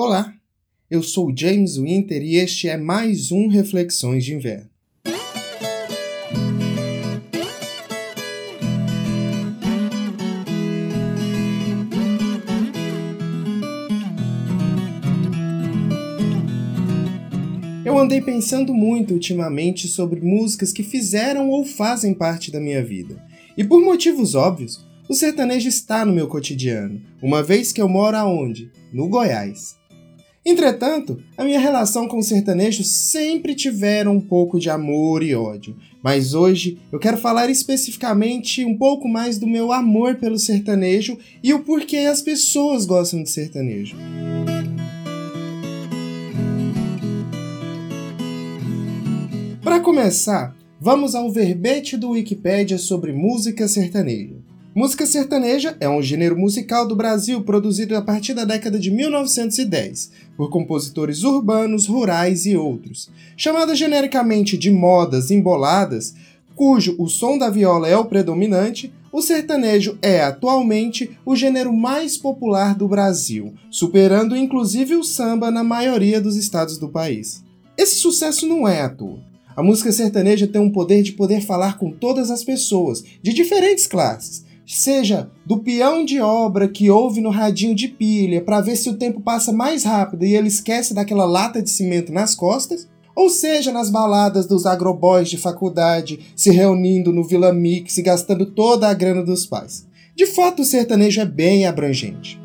Olá, eu sou James Winter e este é mais um Reflexões de Inverno. Eu andei pensando muito ultimamente sobre músicas que fizeram ou fazem parte da minha vida. E por motivos óbvios, o sertanejo está no meu cotidiano, uma vez que eu moro aonde? No Goiás. Entretanto, a minha relação com o sertanejo sempre tiveram um pouco de amor e ódio, mas hoje eu quero falar especificamente um pouco mais do meu amor pelo sertanejo e o porquê as pessoas gostam de sertanejo. Para começar, vamos ao verbete do Wikipedia sobre música sertaneja. Música sertaneja é um gênero musical do Brasil produzido a partir da década de 1910 por compositores urbanos, rurais e outros. Chamada genericamente de modas emboladas, cujo o som da viola é o predominante, o sertanejo é atualmente o gênero mais popular do Brasil, superando inclusive o samba na maioria dos estados do país. Esse sucesso não é à toa. A música sertaneja tem um poder de poder falar com todas as pessoas, de diferentes classes, seja do peão de obra que ouve no radinho de pilha para ver se o tempo passa mais rápido e ele esquece daquela lata de cimento nas costas, ou seja nas baladas dos agroboys de faculdade se reunindo no Vila Mix e gastando toda a grana dos pais. De fato, o sertanejo é bem abrangente.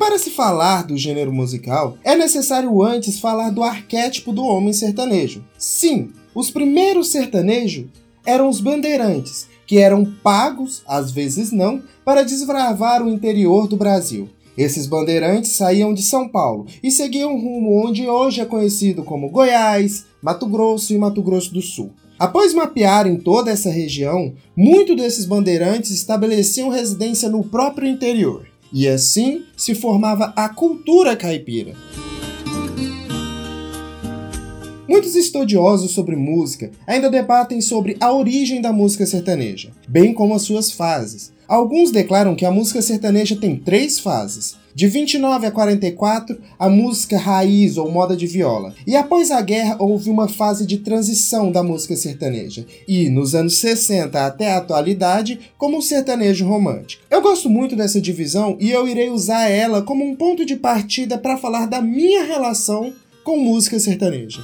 Para se falar do gênero musical, é necessário antes falar do arquétipo do homem sertanejo. Sim, os primeiros sertanejos eram os bandeirantes, que eram pagos, às vezes não, para desbravar o interior do Brasil. Esses bandeirantes saíam de São Paulo e seguiam rumo onde hoje é conhecido como Goiás, Mato Grosso e Mato Grosso do Sul. Após mapearem toda essa região, muitos desses bandeirantes estabeleciam residência no próprio interior. E assim se formava a cultura caipira. Muitos estudiosos sobre música ainda debatem sobre a origem da música sertaneja, bem como as suas fases. Alguns declaram que a música sertaneja tem três fases: de 29 a 44, a música raiz ou moda de viola. E após a guerra houve uma fase de transição da música sertaneja. E nos anos 60 até a atualidade, como o sertanejo romântico. Eu gosto muito dessa divisão e eu irei usar ela como um ponto de partida para falar da minha relação com música sertaneja.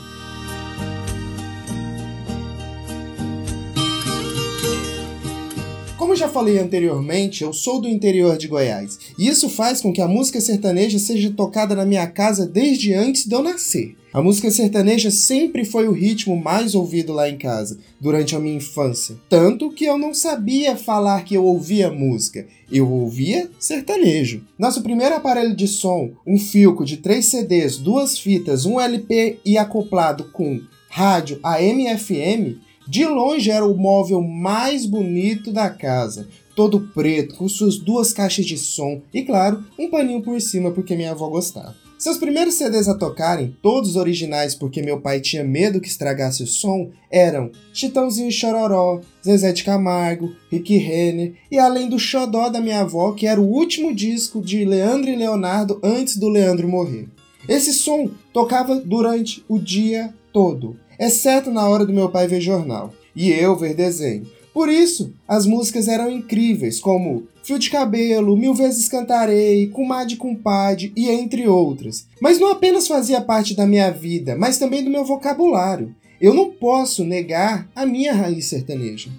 Como já falei anteriormente, eu sou do interior de Goiás, e isso faz com que a música sertaneja seja tocada na minha casa desde antes de eu nascer. A música sertaneja sempre foi o ritmo mais ouvido lá em casa, durante a minha infância. Tanto que eu não sabia falar que eu ouvia música, eu ouvia sertanejo. Nosso primeiro aparelho de som, um Filco de 3 CDs, duas fitas, um LP e acoplado com rádio AM/FM, de longe era o móvel mais bonito da casa, todo preto, com suas duas caixas de som e, claro, um paninho por cima porque minha avó gostava. Seus primeiros CDs a tocarem, todos originais porque meu pai tinha medo que estragasse o som, eram Chitãozinho Chororó, Zezé de Camargo, Rick Renner e além do Xodó da minha avó, que era o último disco de Leandro e Leonardo antes do Leandro morrer. Esse som tocava durante o dia todo, exceto na hora do meu pai ver jornal e eu ver desenho. Por isso, as músicas eram incríveis, como Fio de Cabelo, Mil Vezes Cantarei, Comadre Compadre e entre outras. Mas não apenas fazia parte da minha vida, mas também do meu vocabulário. Eu não posso negar a minha raiz sertaneja.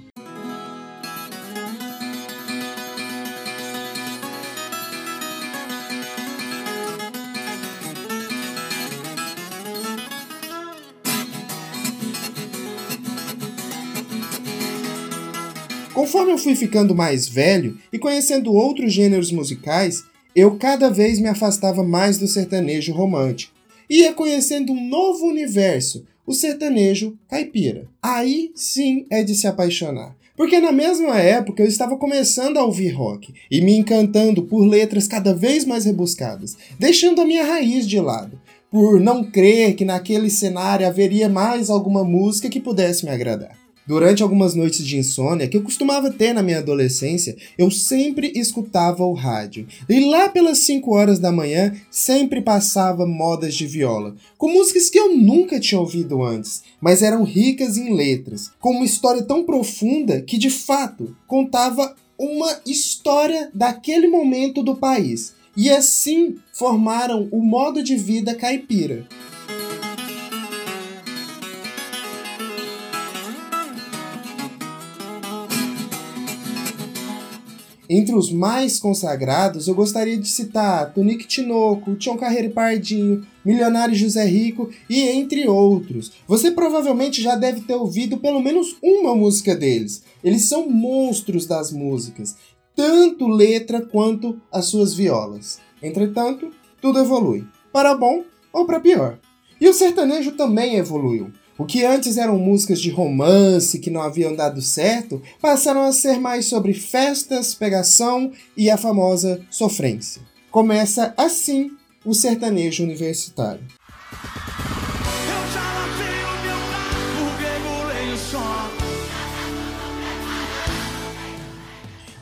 Conforme eu fui ficando mais velho e conhecendo outros gêneros musicais, eu cada vez me afastava mais do sertanejo romântico. Ia conhecendo um novo universo, o sertanejo caipira. Aí sim é de se apaixonar. Porque na mesma época eu estava começando a ouvir rock e me encantando por letras cada vez mais rebuscadas, deixando a minha raiz de lado. por não crer que naquele cenário haveria mais alguma música que pudesse me agradar. Durante algumas noites de insônia que eu costumava ter na minha adolescência, eu sempre escutava o rádio. E lá pelas 5 horas da manhã, sempre passava modas de viola, com músicas que eu nunca tinha ouvido antes, mas eram ricas em letras, com uma história tão profunda que de fato contava uma história daquele momento do país. E assim formaram o modo de vida caipira. Entre os mais consagrados, eu gostaria de citar Tonique Tinoco, Tião Carreiro Pardinho, Milionário José Rico e entre outros. Você provavelmente já deve ter ouvido pelo menos uma música deles. Eles são monstros das músicas, tanto letra quanto as suas violas. Entretanto, tudo evolui, para bom ou para pior. E o sertanejo também evoluiu. O que antes eram músicas de romance que não haviam dado certo, passaram a ser mais sobre festas, pegação e a famosa sofrência. Começa assim o sertanejo universitário.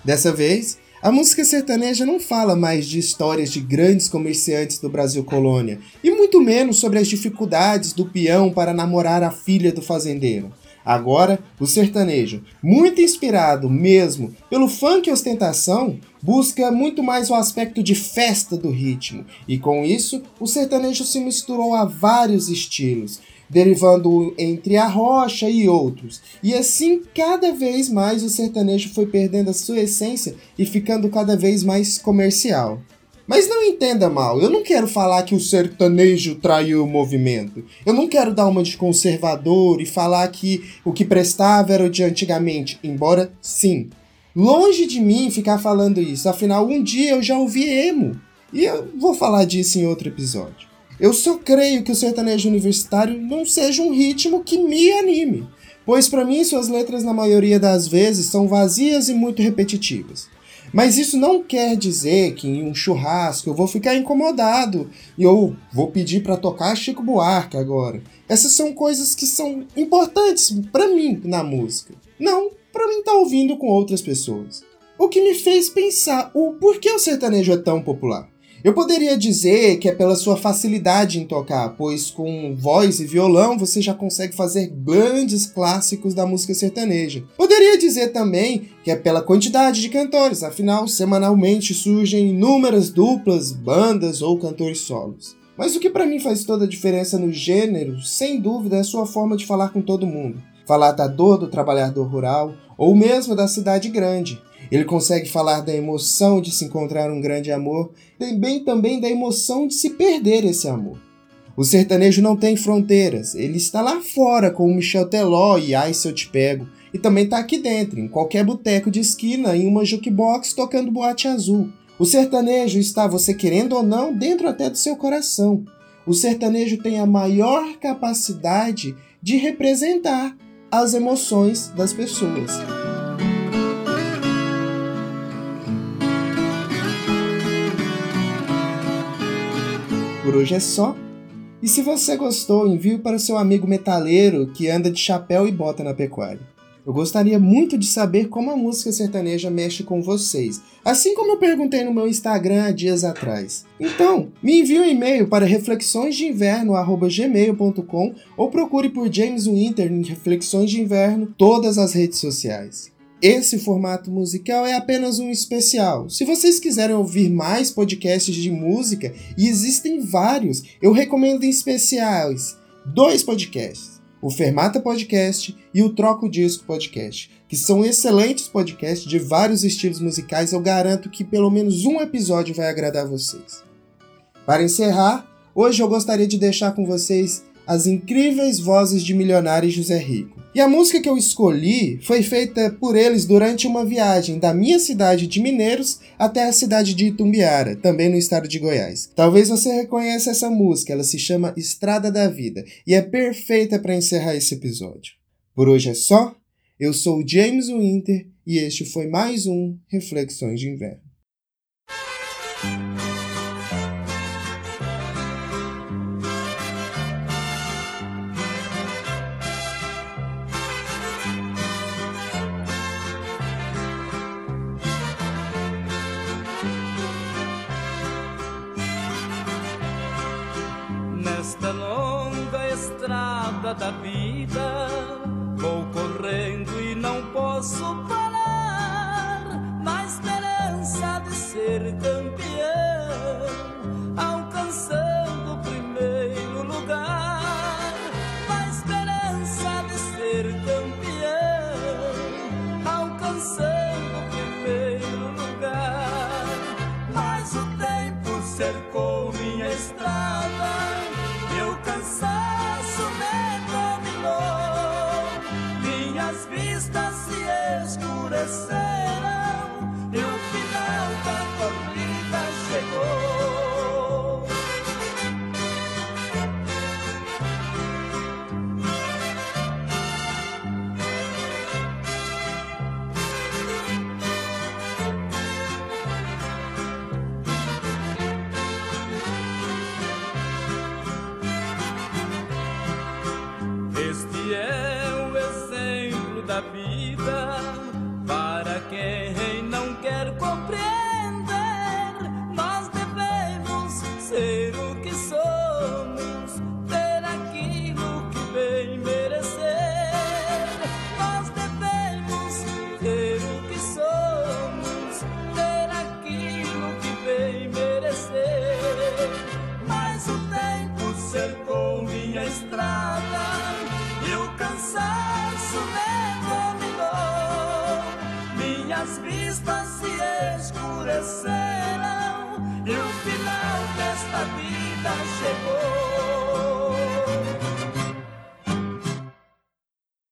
Dessa vez, a música sertaneja não fala mais de histórias de grandes comerciantes do Brasil colônia, e muito menos sobre as dificuldades do peão para namorar a filha do fazendeiro. Agora, o sertanejo, muito inspirado mesmo pelo funk ostentação, busca muito mais o aspecto de festa do ritmo, e com isso, o sertanejo se misturou a vários estilos, derivando entre a rocha e outros. E assim, cada vez mais o sertanejo foi perdendo a sua essência e ficando cada vez mais comercial. Mas não entenda mal, eu não quero falar que o sertanejo traiu o movimento. Eu não quero dar uma de conservador e falar que o que prestava era o de antigamente, embora sim. Longe de mim ficar falando isso, afinal um dia eu já ouvi emo. E eu vou falar disso em outro episódio. Eu só creio que o sertanejo universitário não seja um ritmo que me anime, pois para mim suas letras na maioria das vezes são vazias e muito repetitivas. Mas isso não quer dizer que em um churrasco eu vou ficar incomodado e eu vou pedir para tocar Chico Buarque agora. Essas são coisas que são importantes para mim na música, não para mim estar tá ouvindo com outras pessoas. O que me fez pensar o porquê o sertanejo é tão popular. Eu poderia dizer que é pela sua facilidade em tocar, pois com voz e violão você já consegue fazer grandes clássicos da música sertaneja. Poderia dizer também que é pela quantidade de cantores, afinal, semanalmente surgem inúmeras duplas, bandas ou cantores solos. Mas o que para mim faz toda a diferença no gênero, sem dúvida, é a sua forma de falar com todo mundo. Falar da dor do trabalhador rural ou mesmo da cidade grande. Ele consegue falar da emoção de se encontrar um grande amor, bem também da emoção de se perder esse amor. O sertanejo não tem fronteiras, ele está lá fora com o Michel Teló e Ai Se Eu Te Pego, e também está aqui dentro, em qualquer boteco de esquina, em uma jukebox tocando boate azul. O sertanejo está, você querendo ou não, dentro até do seu coração. O sertanejo tem a maior capacidade de representar as emoções das pessoas. Por hoje é só. E se você gostou, envie para o seu amigo metaleiro que anda de chapéu e bota na pecuária. Eu gostaria muito de saber como a música sertaneja mexe com vocês, assim como eu perguntei no meu Instagram há dias atrás. Então, me envie um e-mail para reflexõesdeinverno@gmail.com ou procure por James Winter em Reflexões de Inverno todas as redes sociais. Esse formato musical é apenas um especial. Se vocês quiserem ouvir mais podcasts de música, e existem vários, eu recomendo em especiais dois podcasts: o Fermata Podcast e o Troco Disco Podcast, que são excelentes podcasts de vários estilos musicais. Eu garanto que pelo menos um episódio vai agradar vocês. Para encerrar, hoje eu gostaria de deixar com vocês as incríveis vozes de Milionário e José Rico. E a música que eu escolhi foi feita por eles durante uma viagem da minha cidade de Mineiros até a cidade de Itumbiara, também no estado de Goiás. Talvez você reconheça essa música, ela se chama Estrada da Vida e é perfeita para encerrar esse episódio. Por hoje é só. Eu sou o James Winter e este foi mais um Reflexões de Inverno. Estrada da vida. Vou correndo e não posso parar, la vida.